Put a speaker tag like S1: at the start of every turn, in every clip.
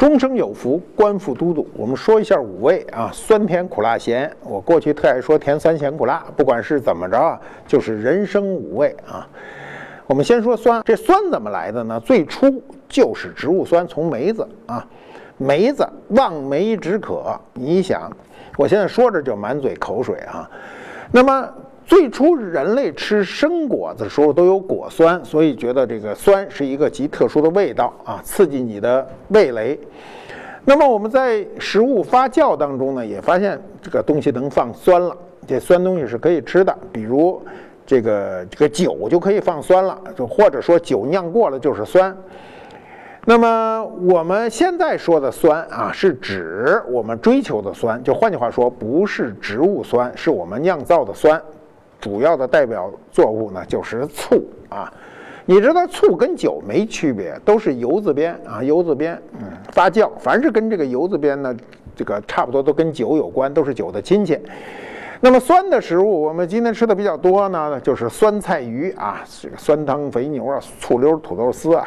S1: 终生有福，官复都督。我们说一下五味啊，酸甜苦辣咸。我过去特爱说甜酸咸苦辣，不管是怎么着啊，就是人生五味啊。我们先说酸，这酸怎么来的呢？最初就是植物酸，从梅子啊，梅子望梅止渴。你想，我现在说着就满嘴口水啊。那么。最初人类吃生果子的时候都有果酸，所以觉得这个酸是一个极特殊的味道啊，刺激你的味蕾。那么我们在食物发酵当中呢，也发现这个东西能放酸了，这酸东西是可以吃的，比如这个这个酒就可以放酸了，就或者说酒酿过了就是酸。那么我们现在说的酸啊，是指我们追求的酸，就换句话说，不是植物酸，是我们酿造的酸。主要的代表作物呢，就是醋啊。你知道醋跟酒没区别，都是油字边啊，油字边，嗯，发酵，凡是跟这个油字边呢，这个差不多都跟酒有关，都是酒的亲戚。那么酸的食物，我们今天吃的比较多呢，就是酸菜鱼啊，这个酸汤肥牛啊，醋溜土豆丝啊。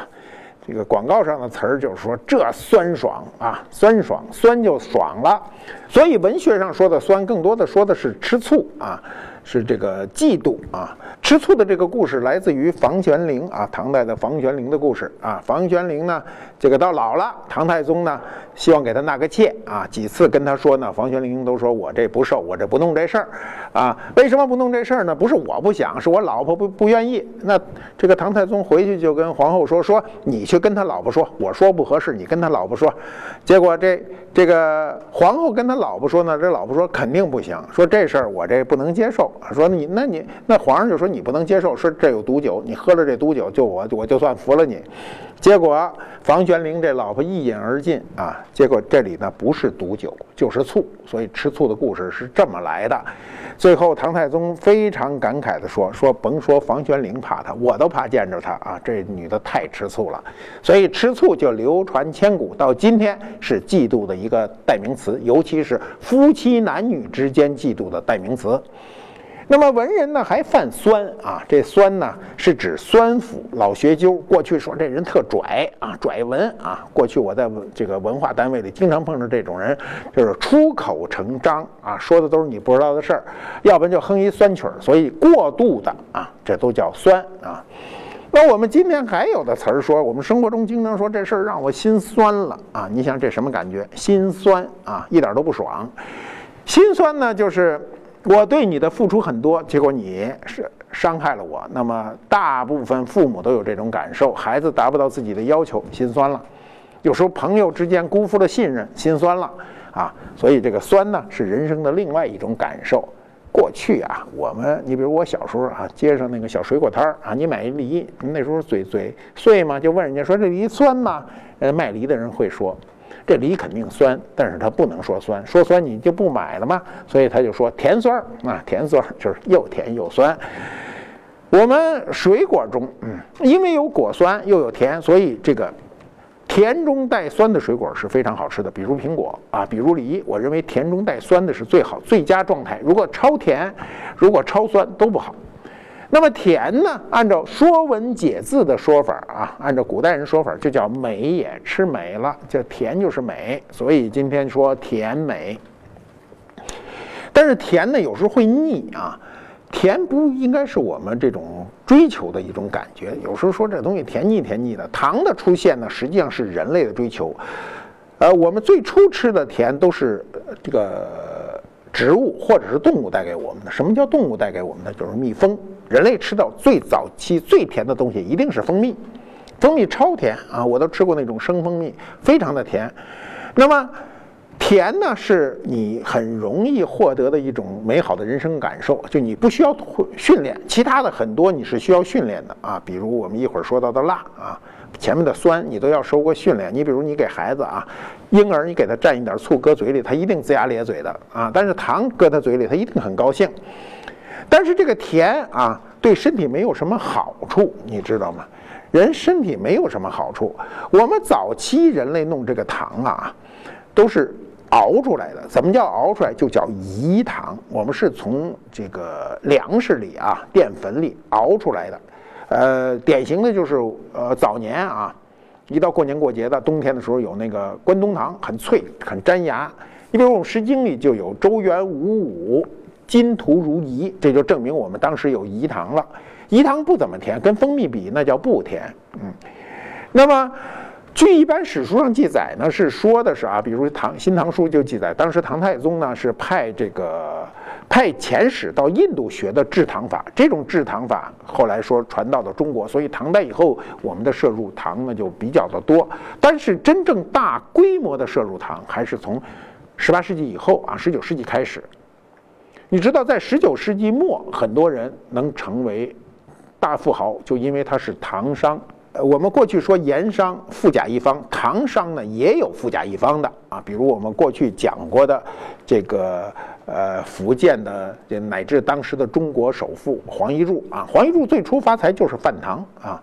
S1: 这个广告上的词儿就是说这酸爽啊，酸爽，酸就爽了。所以文学上说的酸，更多的说的是吃醋啊。是这个季度啊，吃醋的这个故事来自于房玄龄啊，唐代的房玄龄的故事啊。房玄龄呢，这个到老了，唐太宗呢希望给他纳个妾啊，几次跟他说呢，房玄龄都说我这不受，我这不弄这事儿啊。为什么不弄这事儿呢？不是我不想，是我老婆不不愿意。那这个唐太宗回去就跟皇后说说，你去跟他老婆说，我说不合适，你跟他老婆说。结果这这个皇后跟他老婆说呢，这老婆说肯定不行，说这事儿我这不能接受。说你，那你那皇上就说你不能接受，说这有毒酒，你喝了这毒酒，就我我就算服了你。结果房玄龄这老婆一饮而尽啊，结果这里呢不是毒酒就是醋，所以吃醋的故事是这么来的。最后唐太宗非常感慨地说：“说甭说房玄龄怕他，我都怕见着他啊！这女的太吃醋了，所以吃醋就流传千古，到今天是嫉妒的一个代名词，尤其是夫妻男女之间嫉妒的代名词。”那么文人呢还犯酸啊？这酸呢是指酸腐老学究。过去说这人特拽啊，拽文啊。过去我在这个文化单位里经常碰到这种人，就是出口成章啊，说的都是你不知道的事儿，要不然就哼一酸曲儿。所以过度的啊，这都叫酸啊。那我们今天还有的词儿说，我们生活中经常说这事儿让我心酸了啊。你想这什么感觉？心酸啊，一点都不爽。心酸呢就是。我对你的付出很多，结果你是伤害了我。那么大部分父母都有这种感受，孩子达不到自己的要求，心酸了。有时候朋友之间辜负了信任，心酸了啊。所以这个酸呢，是人生的另外一种感受。过去啊，我们你比如我小时候啊，街上那个小水果摊儿啊，你买一梨，那时候嘴嘴碎嘛，就问人家说这梨酸吗？呃，卖梨的人会说。这梨肯定酸，但是它不能说酸，说酸你就不买了吗？所以他就说甜酸儿啊，甜酸儿就是又甜又酸。我们水果中，嗯，因为有果酸又有甜，所以这个甜中带酸的水果是非常好吃的，比如苹果啊，比如梨。我认为甜中带酸的是最好最佳状态，如果超甜，如果超酸都不好。那么甜呢？按照《说文解字》的说法啊，按照古代人说法，就叫美也，吃美了，叫甜就是美。所以今天说甜美。但是甜呢，有时候会腻啊。甜不应该是我们这种追求的一种感觉。有时候说这东西甜腻甜腻的，糖的出现呢，实际上是人类的追求。呃，我们最初吃的甜都是这个。植物或者是动物带给我们的，什么叫动物带给我们的？就是蜜蜂。人类吃到最早期最甜的东西一定是蜂蜜，蜂蜜超甜啊！我都吃过那种生蜂蜜，非常的甜。那么，甜呢是你很容易获得的一种美好的人生感受，就你不需要训练，其他的很多你是需要训练的啊，比如我们一会儿说到的辣啊。前面的酸你都要受过训练，你比如你给孩子啊，婴儿你给他蘸一点醋搁嘴里，他一定龇牙咧嘴的啊。但是糖搁他嘴里，他一定很高兴。但是这个甜啊，对身体没有什么好处，你知道吗？人身体没有什么好处。我们早期人类弄这个糖啊，都是熬出来的。怎么叫熬出来？就叫饴糖。我们是从这个粮食里啊，淀粉里熬出来的。呃，典型的就是呃早年啊，一到过年过节的冬天的时候，有那个关东糖，很脆，很粘牙。你比如我们《诗经》里就有“周原五五，金图如饴”，这就证明我们当时有饴糖了。饴糖不怎么甜，跟蜂蜜比那叫不甜。嗯，那么。据一般史书上记载呢，是说的是啊，比如唐《新唐书》就记载，当时唐太宗呢是派这个派遣使到印度学的制糖法，这种制糖法后来说传到了中国，所以唐代以后我们的摄入糖呢就比较的多。但是真正大规模的摄入糖还是从十八世纪以后啊，十九世纪开始。你知道，在十九世纪末，很多人能成为大富豪，就因为他是唐商。呃，我们过去说盐商富甲一方，唐商呢也有富甲一方的啊，比如我们过去讲过的这个呃福建的，乃至当时的中国首富黄一柱啊，黄一柱最初发财就是贩糖啊。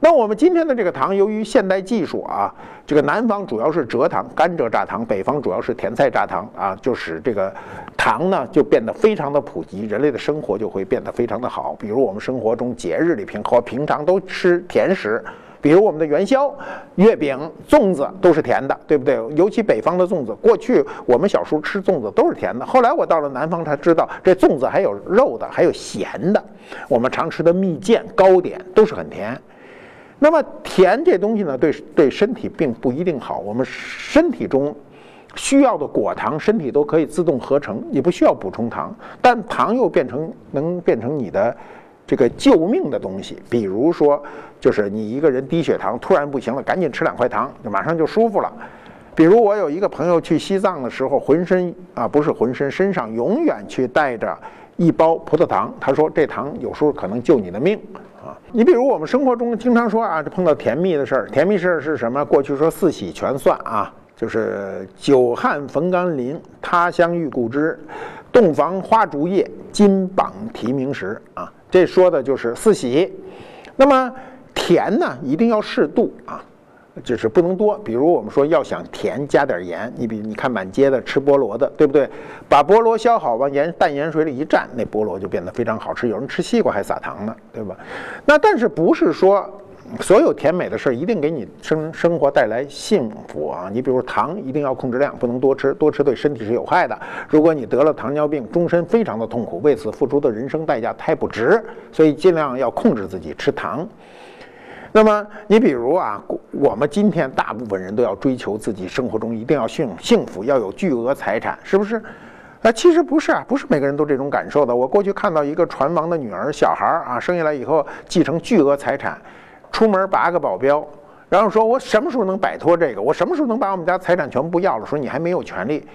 S1: 那我们今天的这个糖，由于现代技术啊，这个南方主要是蔗糖、甘蔗榨糖，北方主要是甜菜榨糖啊，就使这个糖呢就变得非常的普及，人类的生活就会变得非常的好。比如我们生活中节日里平和平常都吃甜食，比如我们的元宵、月饼、粽子都是甜的，对不对？尤其北方的粽子，过去我们小时候吃粽子都是甜的，后来我到了南方才知道，这粽子还有肉的，还有咸的。我们常吃的蜜饯、糕点都是很甜。那么甜这东西呢，对对身体并不一定好。我们身体中需要的果糖，身体都可以自动合成，你不需要补充糖。但糖又变成能变成你的这个救命的东西。比如说，就是你一个人低血糖突然不行了，赶紧吃两块糖，就马上就舒服了。比如我有一个朋友去西藏的时候，浑身啊不是浑身，身上永远去带着一包葡萄糖。他说这糖有时候可能救你的命。你比如我们生活中经常说啊，这碰到甜蜜的事儿，甜蜜事儿是什么？过去说四喜全算啊，就是久旱逢甘霖，他乡遇故知，洞房花烛夜，金榜题名时啊，这说的就是四喜。那么甜呢，一定要适度啊。就是不能多，比如我们说要想甜，加点盐。你比你看满街的吃菠萝的，对不对？把菠萝削好，往盐淡盐水里一蘸，那菠萝就变得非常好吃。有人吃西瓜还撒糖呢，对吧？那但是不是说所有甜美的事儿一定给你生生活带来幸福啊？你比如糖一定要控制量，不能多吃，多吃对身体是有害的。如果你得了糖尿病，终身非常的痛苦，为此付出的人生代价太不值，所以尽量要控制自己吃糖。那么你比如啊，我们今天大部分人都要追求自己生活中一定要幸幸福，要有巨额财产，是不是？啊，其实不是啊，不是每个人都这种感受的。我过去看到一个船王的女儿，小孩儿啊，生下来以后继承巨额财产，出门八个保镖，然后说我什么时候能摆脱这个？我什么时候能把我们家财产全部要了？说你还没有权利。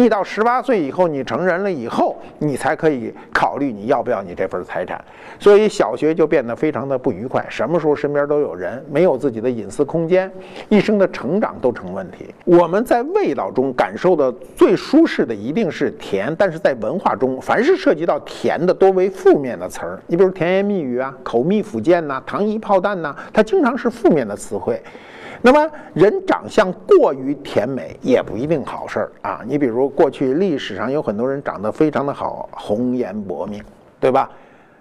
S1: 你到十八岁以后，你成人了以后，你才可以考虑你要不要你这份财产。所以小学就变得非常的不愉快，什么时候身边都有人，没有自己的隐私空间，一生的成长都成问题。我们在味道中感受的最舒适的一定是甜，但是在文化中，凡是涉及到甜的，多为负面的词儿。你比如甜言蜜语啊，口蜜腹剑呐，糖衣炮弹呐，它经常是负面的词汇。那么，人长相过于甜美也不一定好事儿啊！你比如过去历史上有很多人长得非常的好，红颜薄命，对吧？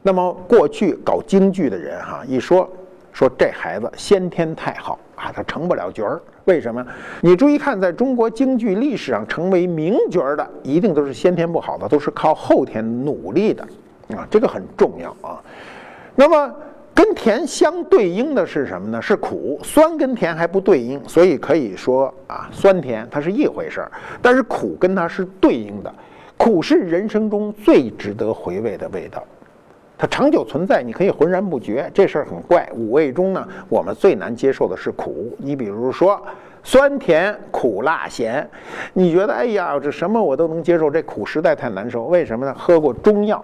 S1: 那么过去搞京剧的人哈，一说说这孩子先天太好啊，他成不了角儿。为什么？你注意看，在中国京剧历史上成为名角儿的，一定都是先天不好的，都是靠后天努力的啊，这个很重要啊。那么。跟甜相对应的是什么呢？是苦。酸跟甜还不对应，所以可以说啊，酸甜它是一回事儿。但是苦跟它是对应的，苦是人生中最值得回味的味道，它长久存在，你可以浑然不觉。这事儿很怪。五味中呢，我们最难接受的是苦。你比如说酸甜苦辣咸，你觉得哎呀，这什么我都能接受，这苦实在太难受。为什么呢？喝过中药。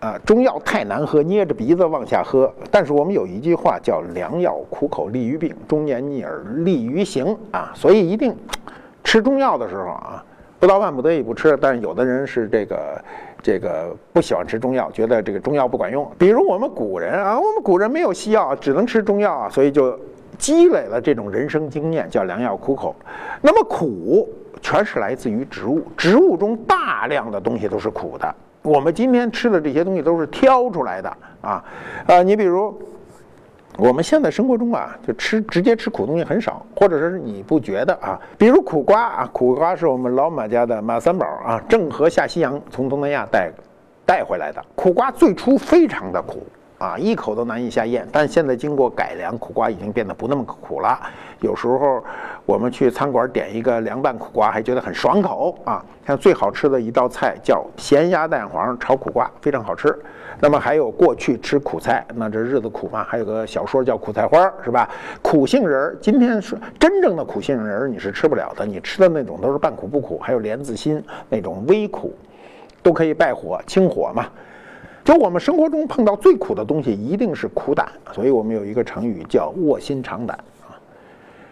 S1: 啊，中药太难喝，捏着鼻子往下喝。但是我们有一句话叫“良药苦口利于病，忠言逆耳利于行”啊，所以一定吃中药的时候啊，不到万不得已不吃。但是有的人是这个这个不喜欢吃中药，觉得这个中药不管用。比如我们古人啊，我们古人没有西药，只能吃中药啊，所以就积累了这种人生经验，叫“良药苦口”。那么苦全是来自于植物，植物中大量的东西都是苦的。我们今天吃的这些东西都是挑出来的啊，呃，你比如我们现在生活中啊，就吃直接吃苦东西很少，或者是你不觉得啊？比如苦瓜啊，苦瓜是我们老马家的马三宝啊，郑和下西洋从东南亚带带回来的。苦瓜最初非常的苦啊，一口都难以下咽，但现在经过改良，苦瓜已经变得不那么苦了。有时候我们去餐馆点一个凉拌苦瓜，还觉得很爽口啊。像最好吃的一道菜叫咸鸭蛋黄炒苦瓜，非常好吃。那么还有过去吃苦菜，那这日子苦嘛？还有个小说叫《苦菜花》，是吧？苦杏仁儿，今天是真正的苦杏仁儿，你是吃不了的。你吃的那种都是半苦不苦，还有莲子心那种微苦，都可以败火清火嘛。就我们生活中碰到最苦的东西，一定是苦胆。所以我们有一个成语叫卧薪尝胆啊。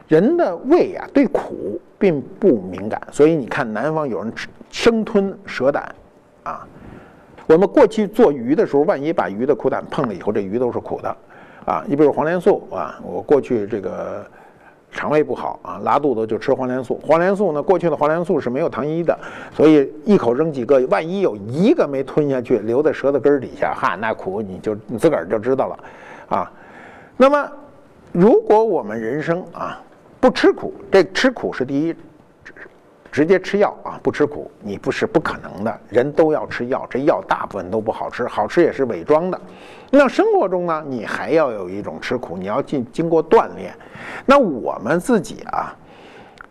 S1: 人的胃啊对苦并不敏感，所以你看南方有人吃生吞蛇胆啊。我们过去做鱼的时候，万一把鱼的苦胆碰了以后，这鱼都是苦的，啊，你比如黄连素啊，我过去这个肠胃不好啊，拉肚子就吃黄连素。黄连素呢，过去的黄连素是没有糖衣的，所以一口扔几个，万一有一个没吞下去，留在舌头根儿底下，哈，那苦你就你自个儿就知道了，啊。那么，如果我们人生啊不吃苦，这吃苦是第一。直接吃药啊，不吃苦，你不是不可能的。人都要吃药，这药大部分都不好吃，好吃也是伪装的。那生活中呢，你还要有一种吃苦，你要经经过锻炼。那我们自己啊，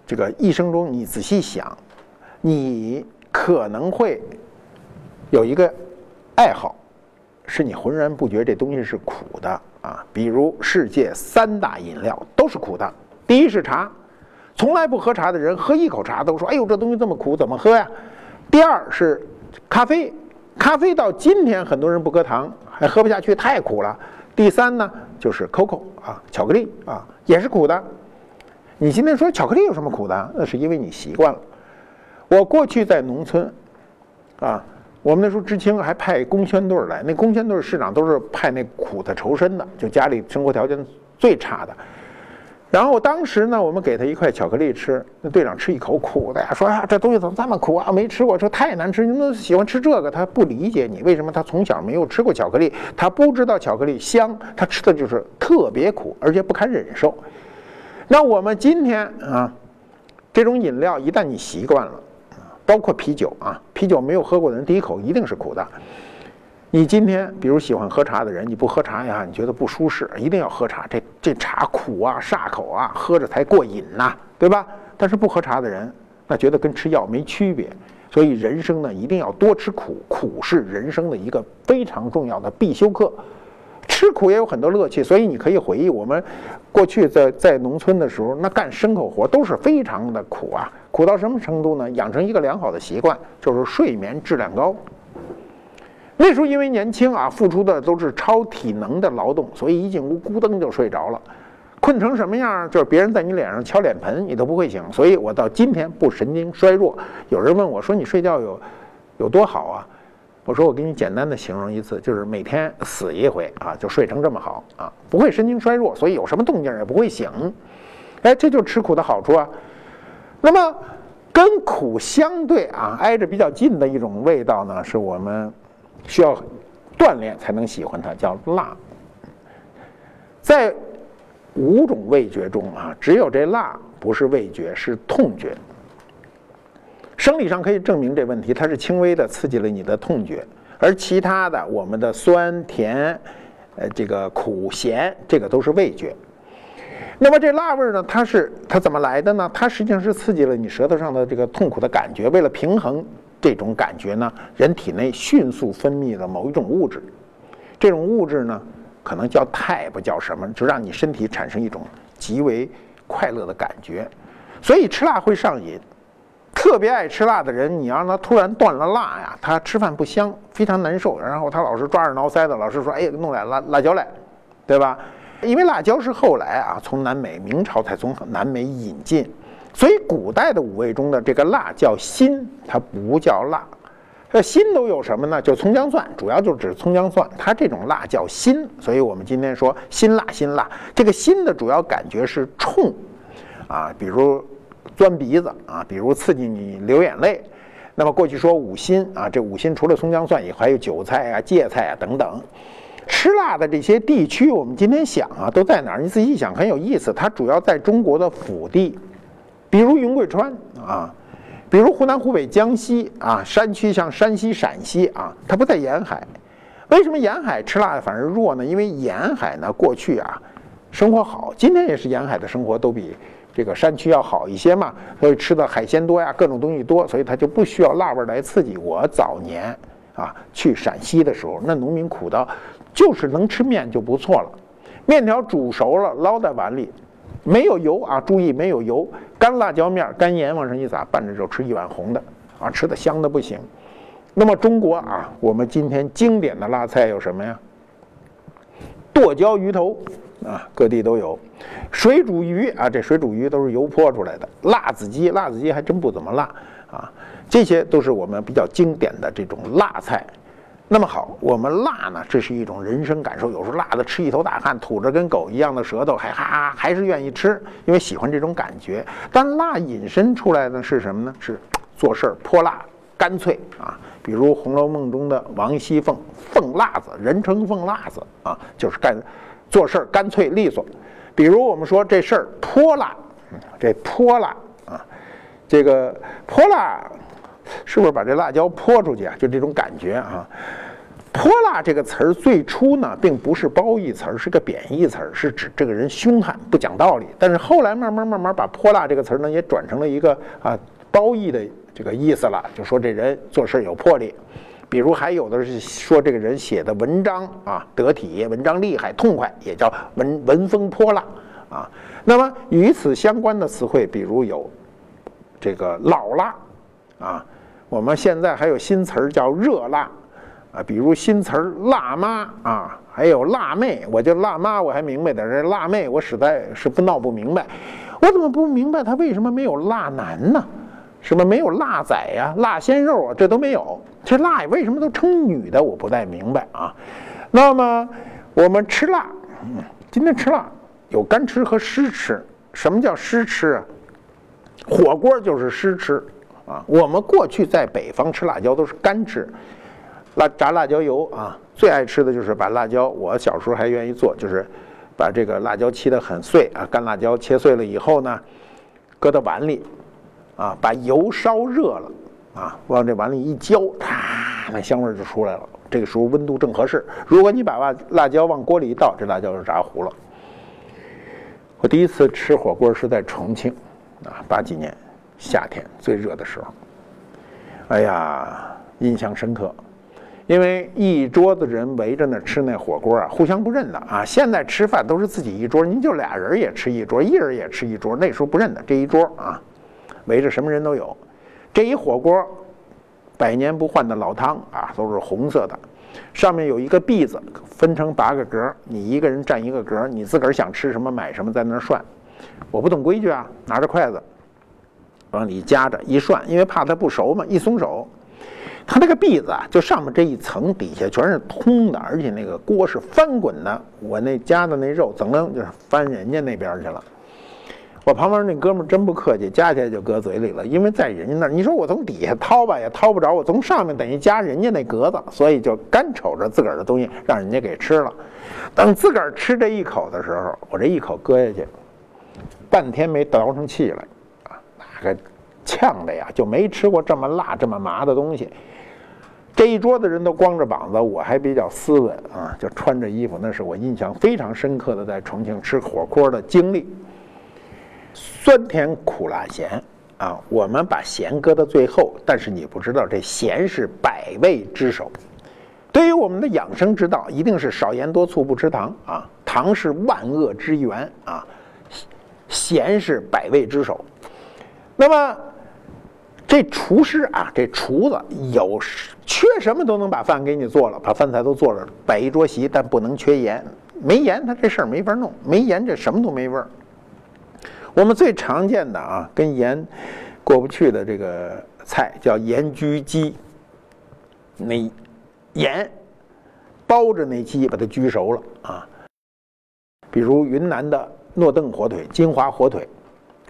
S1: 这个一生中，你仔细想，你可能会有一个爱好，是你浑然不觉这东西是苦的啊。比如世界三大饮料都是苦的，第一是茶。从来不喝茶的人，喝一口茶都说：“哎呦，这东西这么苦，怎么喝呀？”第二是咖啡，咖啡到今天很多人不喝糖还喝不下去，太苦了。第三呢，就是 COCO 啊，巧克力啊，也是苦的。你今天说巧克力有什么苦的？那是因为你习惯了。我过去在农村啊，我们那时候知青还派工宣队来，那工宣队市长都是派那苦的仇深的，就家里生活条件最差的。然后当时呢，我们给他一块巧克力吃，那队长吃一口苦的呀，说呀，这东西怎么这么苦啊？没吃过，说太难吃，你怎么喜欢吃这个？他不理解你为什么，他从小没有吃过巧克力，他不知道巧克力香，他吃的就是特别苦，而且不堪忍受。那我们今天啊，这种饮料一旦你习惯了，包括啤酒啊，啤酒没有喝过的人第一口一定是苦的。你今天比如喜欢喝茶的人，你不喝茶呀，你觉得不舒适，一定要喝茶。这这茶苦啊，煞口啊，喝着才过瘾呐，对吧？但是不喝茶的人，那觉得跟吃药没区别。所以人生呢，一定要多吃苦，苦是人生的一个非常重要的必修课。吃苦也有很多乐趣，所以你可以回忆我们过去在在农村的时候，那干牲口活都是非常的苦啊，苦到什么程度呢？养成一个良好的习惯，就是睡眠质量高。那时候因为年轻啊，付出的都是超体能的劳动，所以一进屋咕噔就睡着了，困成什么样？就是别人在你脸上敲脸盆，你都不会醒。所以我到今天不神经衰弱。有人问我说：“你睡觉有有多好啊？”我说：“我给你简单的形容一次，就是每天死一回啊，就睡成这么好啊，不会神经衰弱，所以有什么动静也不会醒。哎，这就是吃苦的好处啊。那么跟苦相对啊，挨着比较近的一种味道呢，是我们。需要锻炼才能喜欢它，叫辣。在五种味觉中啊，只有这辣不是味觉，是痛觉。生理上可以证明这问题，它是轻微的刺激了你的痛觉，而其他的我们的酸甜、呃这个苦咸，这个都是味觉。那么这辣味呢，它是它怎么来的呢？它实际上是刺激了你舌头上的这个痛苦的感觉，为了平衡。这种感觉呢，人体内迅速分泌了某一种物质，这种物质呢，可能叫肽，不叫什么，就让你身体产生一种极为快乐的感觉。所以吃辣会上瘾，特别爱吃辣的人，你让他突然断了辣呀，他吃饭不香，非常难受。然后他老是抓耳挠腮的，老是说：“哎，弄点辣辣椒来，对吧？”因为辣椒是后来啊，从南美明朝才从南美引进。所以古代的五味中的这个辣叫辛，它不叫辣。这辛都有什么呢？就葱姜蒜，主要就指葱姜蒜。它这种辣叫辛。所以我们今天说辛辣辛辣，这个辛的主要感觉是冲，啊，比如钻鼻子啊，比如刺激你流眼泪。那么过去说五辛啊，这五辛除了葱姜蒜以外，还有韭菜啊、芥菜啊等等。吃辣的这些地区，我们今天想啊，都在哪儿？你仔细想，很有意思。它主要在中国的腹地，比如云贵川啊，比如湖南、湖北、江西啊，山区像山西、陕西啊，它不在沿海。为什么沿海吃辣的反而弱呢？因为沿海呢，过去啊，生活好，今天也是沿海的生活都比这个山区要好一些嘛，所以吃的海鲜多呀，各种东西多，所以它就不需要辣味来刺激。我早年啊去陕西的时候，那农民苦到。就是能吃面就不错了，面条煮熟了捞在碗里，没有油啊，注意没有油，干辣椒面、干盐往上一撒，拌着肉吃一碗红的啊，吃的香的不行。那么中国啊，我们今天经典的辣菜有什么呀？剁椒鱼头啊，各地都有；水煮鱼啊，这水煮鱼都是油泼出来的；辣子鸡，辣子鸡还真不怎么辣啊，这些都是我们比较经典的这种辣菜。那么好，我们辣呢，这是一种人生感受。有时候辣的吃一头大汗，吐着跟狗一样的舌头，还哈还是愿意吃，因为喜欢这种感觉。但辣引申出来的是什么呢？是做事儿泼辣、干脆啊。比如《红楼梦》中的王熙凤，凤辣子，人称凤辣子啊，就是干做事儿干脆利索。比如我们说这事儿泼辣，这泼辣啊，这个泼辣。是不是把这辣椒泼出去啊？就这种感觉啊！泼辣这个词儿最初呢，并不是褒义词儿，是个贬义词儿，是指这个人凶悍不讲道理。但是后来慢慢慢慢把泼辣这个词儿呢，也转成了一个啊褒义的这个意思了，就说这人做事有魄力。比如还有的是说这个人写的文章啊得体，文章厉害痛快，也叫文文风泼辣啊。那么与此相关的词汇，比如有这个老辣啊。我们现在还有新词儿叫热辣，啊，比如新词儿辣妈啊，还有辣妹。我就辣妈我还明白点儿，这辣妹我实在是不闹不明白。我怎么不明白他为什么没有辣男呢？什么没有辣仔呀、辣鲜肉啊，这都没有。这辣为什么都称女的？我不太明白啊。那么我们吃辣，今天吃辣有干吃和湿吃。什么叫湿吃啊？火锅就是湿吃。啊，我们过去在北方吃辣椒都是干吃，辣炸辣椒油啊，最爱吃的就是把辣椒。我小时候还愿意做，就是把这个辣椒切得很碎啊，干辣椒切碎了以后呢，搁到碗里，啊，把油烧热了啊，往这碗里一浇，啪，那香味就出来了。这个时候温度正合适。如果你把辣辣椒往锅里一倒，这辣椒就炸糊了。我第一次吃火锅是在重庆，啊，八几年。夏天最热的时候，哎呀，印象深刻，因为一桌子人围着那吃那火锅啊，互相不认的啊。现在吃饭都是自己一桌，您就俩人也吃一桌，一人也吃一桌。那时候不认的，这一桌啊，围着什么人都有。这一火锅，百年不换的老汤啊，都是红色的，上面有一个篦子，分成八个格，你一个人占一个格，你自个儿想吃什么买什么，在那儿涮。我不懂规矩啊，拿着筷子。往里夹着一涮，因为怕它不熟嘛，一松手，它那个篦子啊，就上面这一层，底下全是通的，而且那个锅是翻滚的。我那夹的那肉，怎么就是翻人家那边去了？我旁边那哥们儿真不客气，夹起来就搁嘴里了，因为在人家那儿，你说我从底下掏吧也掏不着，我从上面等于夹人家那格子，所以就干瞅着自个儿的东西让人家给吃了。等自个儿吃这一口的时候，我这一口搁下去，半天没倒上气来。个呛的呀，就没吃过这么辣、这么麻的东西。这一桌子人都光着膀子，我还比较斯文啊，就穿着衣服。那是我印象非常深刻的在重庆吃火锅的经历。酸甜苦辣咸啊，我们把咸搁到最后，但是你不知道这咸是百味之首。对于我们的养生之道，一定是少盐多醋不吃糖啊，糖是万恶之源啊，咸是百味之首。那么，这厨师啊，这厨子有缺什么都能把饭给你做了，把饭菜都做了，摆一桌席，但不能缺盐。没盐，他这事儿没法弄。没盐，这什么都没味儿。我们最常见的啊，跟盐过不去的这个菜叫盐焗鸡。那盐包着那鸡，把它焗熟了啊。比如云南的诺邓火腿、金华火腿。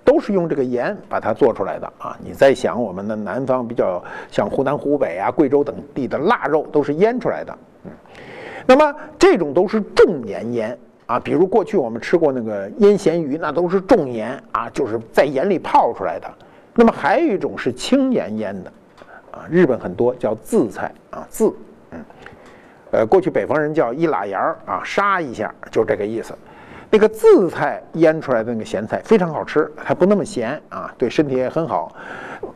S1: 都是用这个盐把它做出来的啊！你在想我们的南方比较像湖南、湖北啊、贵州等地的腊肉都是腌出来的。嗯，那么这种都是重盐腌啊，比如过去我们吃过那个腌咸鱼，那都是重盐啊，就是在盐里泡出来的。那么还有一种是轻盐腌的啊，日本很多叫渍菜啊，渍，嗯，呃，过去北方人叫一拉盐儿啊，杀一下，就这个意思。那个渍菜腌出来的那个咸菜非常好吃，还不那么咸啊，对身体也很好。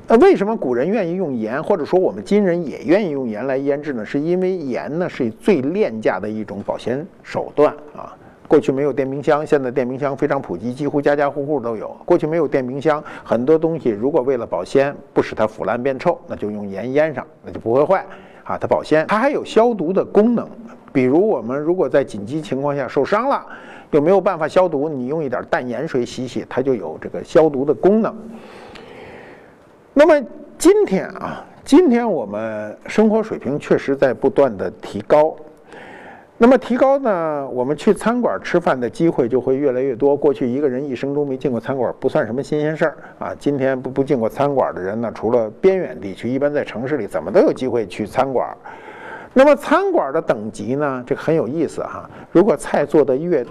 S1: 呃，为什么古人愿意用盐，或者说我们今人也愿意用盐来腌制呢？是因为盐呢是最廉价的一种保鲜手段啊。过去没有电冰箱，现在电冰箱非常普及，几乎家家户户都有。过去没有电冰箱，很多东西如果为了保鲜，不使它腐烂变臭，那就用盐腌上，那就不会坏啊。它保鲜，它还有消毒的功能。比如我们如果在紧急情况下受伤了。有没有办法消毒？你用一点淡盐水洗洗，它就有这个消毒的功能。那么今天啊，今天我们生活水平确实在不断的提高。那么提高呢，我们去餐馆吃饭的机会就会越来越多。过去一个人一生中没进过餐馆不算什么新鲜事儿啊。今天不不进过餐馆的人呢，除了边远地区，一般在城市里怎么都有机会去餐馆。那么餐馆的等级呢，这个很有意思哈。如果菜做的越，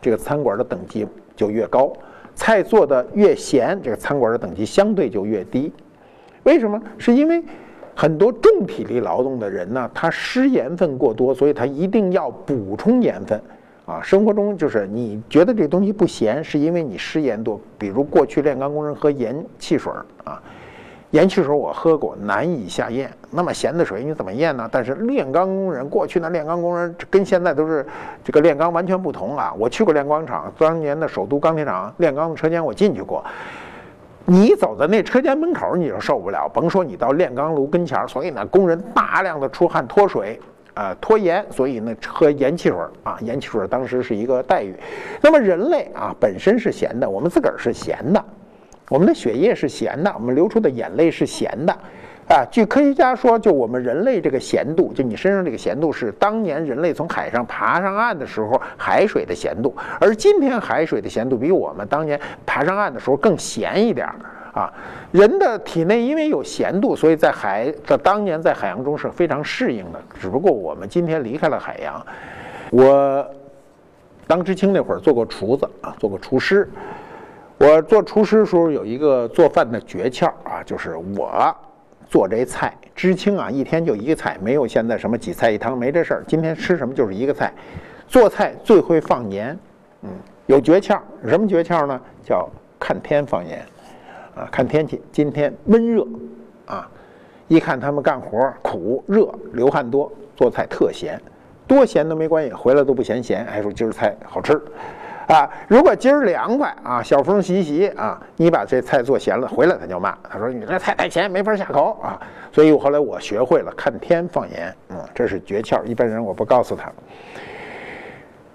S1: 这个餐馆的等级就越高；菜做的越咸，这个餐馆的等级相对就越低。为什么？是因为很多重体力劳动的人呢，他失盐分过多，所以他一定要补充盐分。啊，生活中就是你觉得这东西不咸，是因为你失盐多。比如过去炼钢工人喝盐汽水啊。盐汽水我喝过，难以下咽。那么咸的水你怎么咽呢？但是炼钢工人过去呢，炼钢工人跟现在都是这个炼钢完全不同啊。我去过炼钢厂，当年的首都钢铁厂炼钢的车间我进去过。你走在那车间门口你就受不了，甭说你到炼钢炉跟前所以呢，工人大量的出汗脱水啊脱盐，所以呢喝盐汽水啊，盐汽水当时是一个待遇。那么人类啊本身是咸的，我们自个儿是咸的。我们的血液是咸的，我们流出的眼泪是咸的，啊，据科学家说，就我们人类这个咸度，就你身上这个咸度是当年人类从海上爬上岸的时候海水的咸度，而今天海水的咸度比我们当年爬上岸的时候更咸一点儿啊。人的体内因为有咸度，所以在海的当年在海洋中是非常适应的。只不过我们今天离开了海洋，我当知青那会儿做过厨子啊，做过厨师。我做厨师的时候有一个做饭的诀窍啊，就是我做这菜，知青啊，一天就一个菜，没有现在什么几菜一汤，没这事儿。今天吃什么就是一个菜，做菜最会放盐，嗯，有诀窍，什么诀窍呢？叫看天放盐，啊，看天气，今天闷热，啊，一看他们干活苦热流汗多，做菜特咸，多咸都没关系，回来都不嫌咸，还说今儿菜好吃。啊，如果今儿凉快啊，小风习习啊，你把这菜做咸了，回来他就骂，他说你这菜太咸，没法下口啊。所以我后来我学会了看天放盐，嗯，这是诀窍，一般人我不告诉他。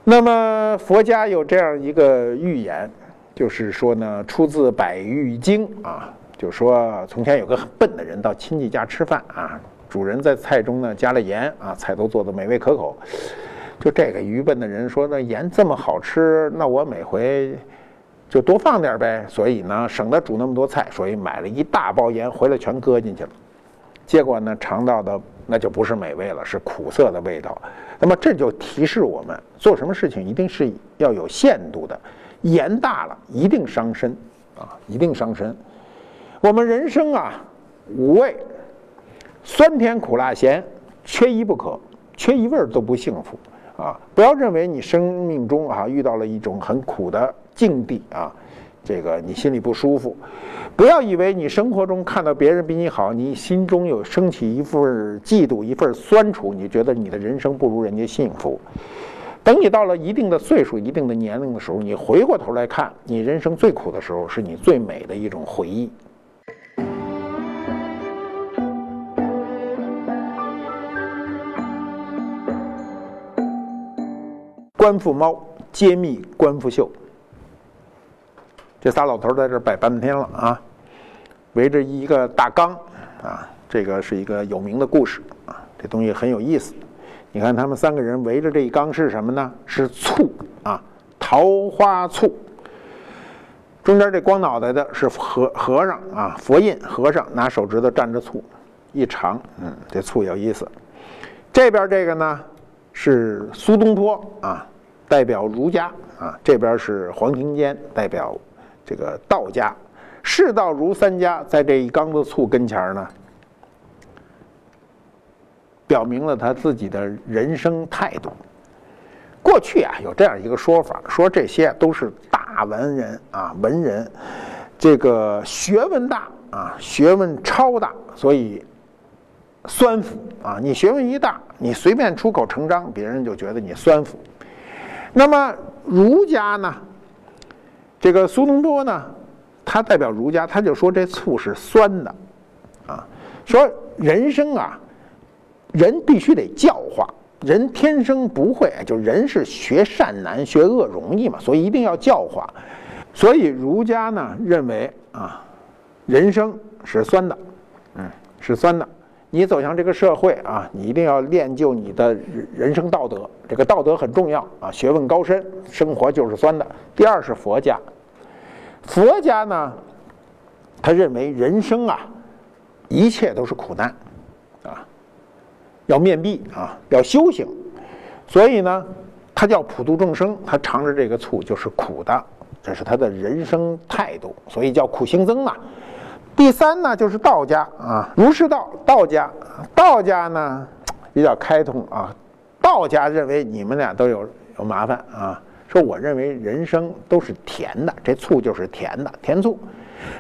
S1: 那么佛家有这样一个寓言，就是说呢，出自《百喻经》啊，就说从前有个很笨的人到亲戚家吃饭啊，主人在菜中呢加了盐啊，菜都做的美味可口。就这个愚笨的人说：“那盐这么好吃，那我每回就多放点呗。所以呢，省得煮那么多菜，所以买了一大包盐回来，全搁进去了。结果呢，尝到的那就不是美味了，是苦涩的味道。那么这就提示我们，做什么事情一定是要有限度的，盐大了一定伤身啊，一定伤身。我们人生啊，五味，酸甜苦辣咸，缺一不可，缺一味儿都不幸福。”啊，不要认为你生命中啊遇到了一种很苦的境地啊，这个你心里不舒服。不要以为你生活中看到别人比你好，你心中有升起一份嫉妒，一份酸楚，你觉得你的人生不如人家幸福。等你到了一定的岁数、一定的年龄的时候，你回过头来看，你人生最苦的时候，是你最美的一种回忆。官复猫揭秘官复秀，这仨老头在这摆半天了啊，围着一个大缸啊，这个是一个有名的故事啊，这东西很有意思。你看他们三个人围着这一缸是什么呢？是醋啊，桃花醋。中间这光脑袋的是和和尚啊，佛印和尚拿手指头蘸着醋，一尝，嗯，这醋有意思。这边这个呢？是苏东坡啊，代表儒家啊，这边是黄庭坚代表这个道家。士道儒三家在这一缸子醋跟前呢，表明了他自己的人生态度。过去啊，有这样一个说法，说这些都是大文人啊，文人，这个学问大啊，学问超大，所以酸腐啊。你学问一大，你随便出口成章，别人就觉得你酸腐。那么儒家呢，这个苏东坡呢？他代表儒家，他就说这醋是酸的，啊，说人生啊，人必须得教化，人天生不会，就人是学善难，学恶容易嘛，所以一定要教化。所以儒家呢认为啊，人生是酸的，嗯，是酸的。你走向这个社会啊，你一定要练就你的人生道德，这个道德很重要啊，学问高深，生活就是酸的。第二是佛家。佛家呢，他认为人生啊，一切都是苦难，啊，要面壁啊，要修行，所以呢，他叫普度众生，他尝着这个醋就是苦的，这是他的人生态度，所以叫苦行僧嘛。第三呢，就是道家啊，儒释道，道家，道家呢比较开通啊，道家认为你们俩都有有麻烦啊。说我认为人生都是甜的，这醋就是甜的，甜醋。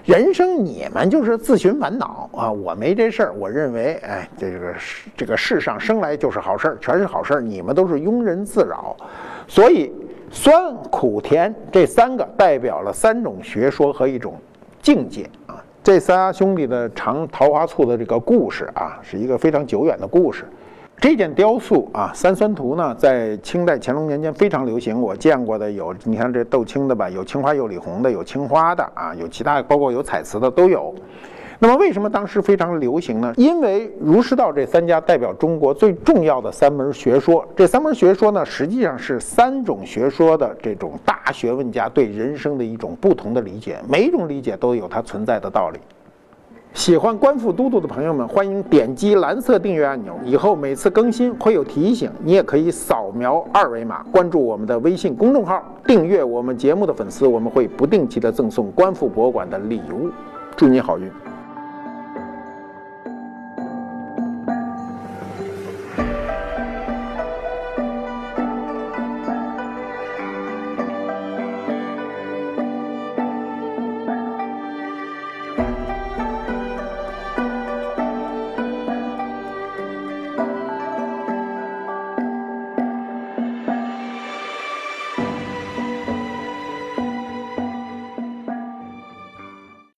S1: 人生你们就是自寻烦恼啊，我没这事儿。我认为，哎，这个世这个世上生来就是好事儿，全是好事儿。你们都是庸人自扰，所以酸苦甜这三个代表了三种学说和一种境界啊。这仨兄弟的尝桃花醋的这个故事啊，是一个非常久远的故事。这件雕塑啊，三酸图呢，在清代乾隆年间非常流行。我见过的有，你看这豆青的吧，有青花釉里红的，有青花的啊，有其他包括有彩瓷的都有。那么为什么当时非常流行呢？因为儒释道这三家代表中国最重要的三门学说。这三门学说呢，实际上是三种学说的这种大学问家对人生的一种不同的理解，每一种理解都有它存在的道理。喜欢观复都督的朋友们，欢迎点击蓝色订阅按钮，以后每次更新会有提醒。你也可以扫描二维码关注我们的微信公众号，订阅我们节目的粉丝，我们会不定期的赠送观复博物馆的礼物。祝你好运！